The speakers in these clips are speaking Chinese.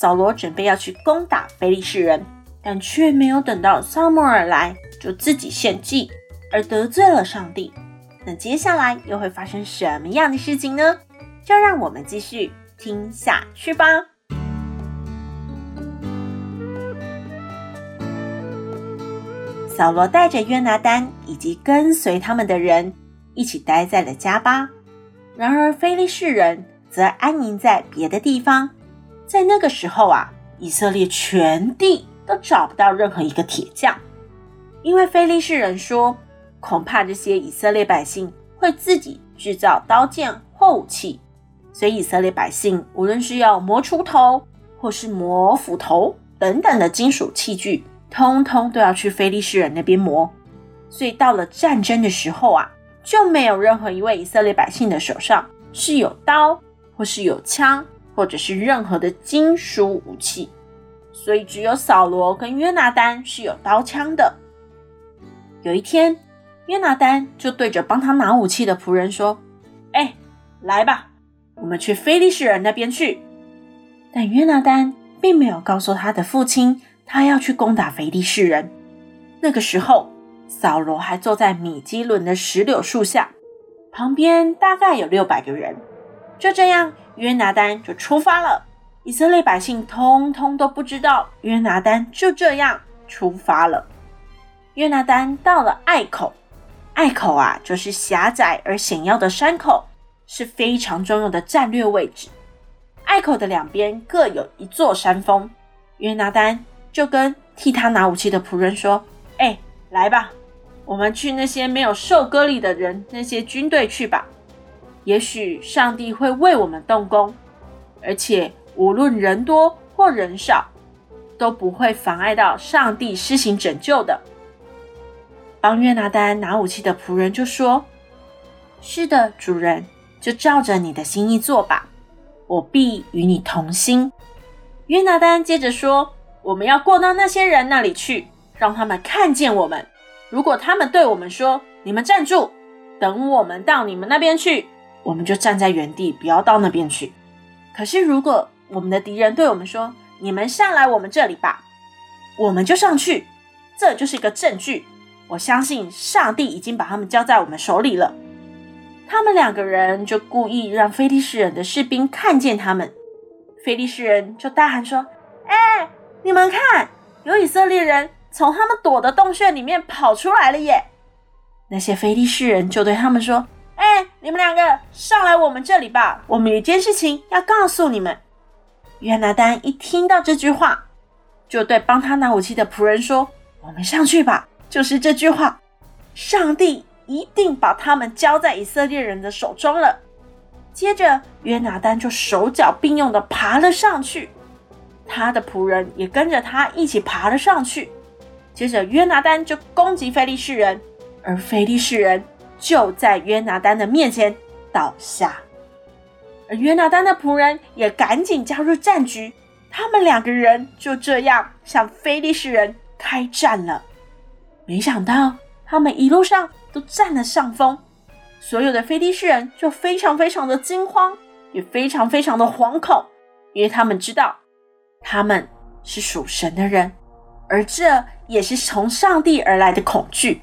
扫罗准备要去攻打非利士人，但却没有等到撒母耳来，就自己献祭，而得罪了上帝。那接下来又会发生什么样的事情呢？就让我们继续听下去吧。扫罗带着约拿单以及跟随他们的人一起待在了加巴，然而非利士人则安营在别的地方。在那个时候啊，以色列全地都找不到任何一个铁匠，因为非利士人说，恐怕这些以色列百姓会自己制造刀剑或武器，所以以色列百姓无论是要磨锄头，或是磨斧头等等的金属器具，通通都要去非利士人那边磨。所以到了战争的时候啊，就没有任何一位以色列百姓的手上是有刀或是有枪。或者是任何的金属武器，所以只有扫罗跟约拿单是有刀枪的。有一天，约拿单就对着帮他拿武器的仆人说：“哎，来吧，我们去菲利士人那边去。”但约拿单并没有告诉他的父亲，他要去攻打菲利士人。那个时候，扫罗还坐在米基伦的石榴树下，旁边大概有六百个人。就这样。约拿单就出发了，以色列百姓通通都不知道约拿单就这样出发了。约拿单到了隘口，隘口啊，就是狭窄而险要的山口，是非常重要的战略位置。隘口的两边各有一座山峰，约拿单就跟替他拿武器的仆人说：“哎，来吧，我们去那些没有受割礼的人，那些军队去吧。”也许上帝会为我们动工，而且无论人多或人少，都不会妨碍到上帝施行拯救的。帮约拿单拿武器的仆人就说：“是的，主人，就照着你的心意做吧，我必与你同心。”约拿单接着说：“我们要过到那些人那里去，让他们看见我们。如果他们对我们说：‘你们站住，等我们到你们那边去。’”我们就站在原地，不要到那边去。可是，如果我们的敌人对我们说：“你们上来我们这里吧”，我们就上去。这就是一个证据。我相信上帝已经把他们交在我们手里了。他们两个人就故意让非利士人的士兵看见他们。非利士人就大喊说：“哎，你们看，有以色列人从他们躲的洞穴里面跑出来了耶！”那些非利士人就对他们说。你们两个上来我们这里吧！我们有件事情要告诉你们。约拿单一听到这句话，就对帮他拿武器的仆人说：“我们上去吧。”就是这句话，上帝一定把他们交在以色列人的手中了。接着，约拿单就手脚并用的爬了上去，他的仆人也跟着他一起爬了上去。接着，约拿单就攻击非利士人，而非利士人。就在约拿单的面前倒下，而约拿单的仆人也赶紧加入战局，他们两个人就这样向非利士人开战了。没想到他们一路上都占了上风，所有的非利士人就非常非常的惊慌，也非常非常的惶恐，因为他们知道他们是属神的人，而这也是从上帝而来的恐惧。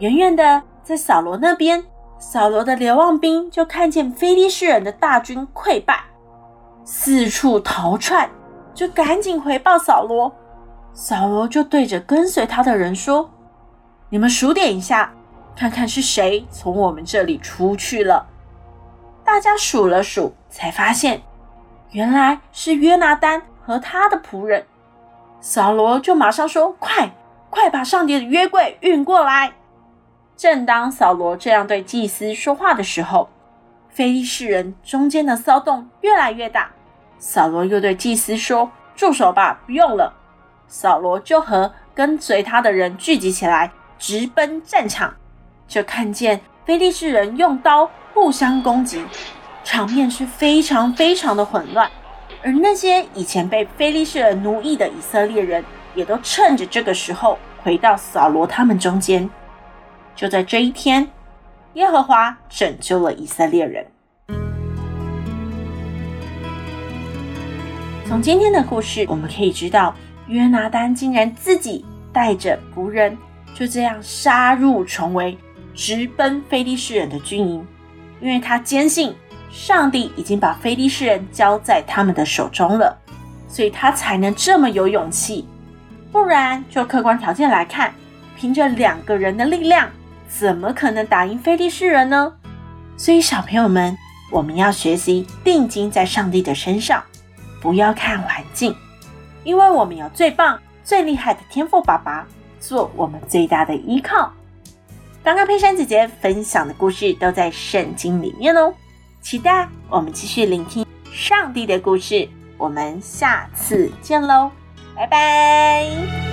远远的。在扫罗那边，扫罗的流亡兵就看见非利士人的大军溃败，四处逃窜，就赶紧回报扫罗。扫罗就对着跟随他的人说：“你们数点一下，看看是谁从我们这里出去了。”大家数了数，才发现原来是约拿单和他的仆人。扫罗就马上说：“快，快把上帝的约柜运过来！”正当扫罗这样对祭司说话的时候，非利士人中间的骚动越来越大。扫罗又对祭司说：“住手吧，不用了。”扫罗就和跟随他的人聚集起来，直奔战场。就看见非利士人用刀互相攻击，场面是非常非常的混乱。而那些以前被非利士人奴役的以色列人，也都趁着这个时候回到扫罗他们中间。就在这一天，耶和华拯救了以色列人。从今天的故事，我们可以知道，约拿单竟然自己带着仆人，就这样杀入重围，直奔非利士人的军营，因为他坚信上帝已经把非利士人交在他们的手中了，所以他才能这么有勇气。不然，就客观条件来看，凭着两个人的力量，怎么可能打赢非利士人呢？所以，小朋友们，我们要学习定睛在上帝的身上。不要看环境，因为我们有最棒、最厉害的天赋爸爸做我们最大的依靠。刚刚佩珊姐姐分享的故事都在圣经里面哦，期待我们继续聆听上帝的故事。我们下次见喽，拜拜。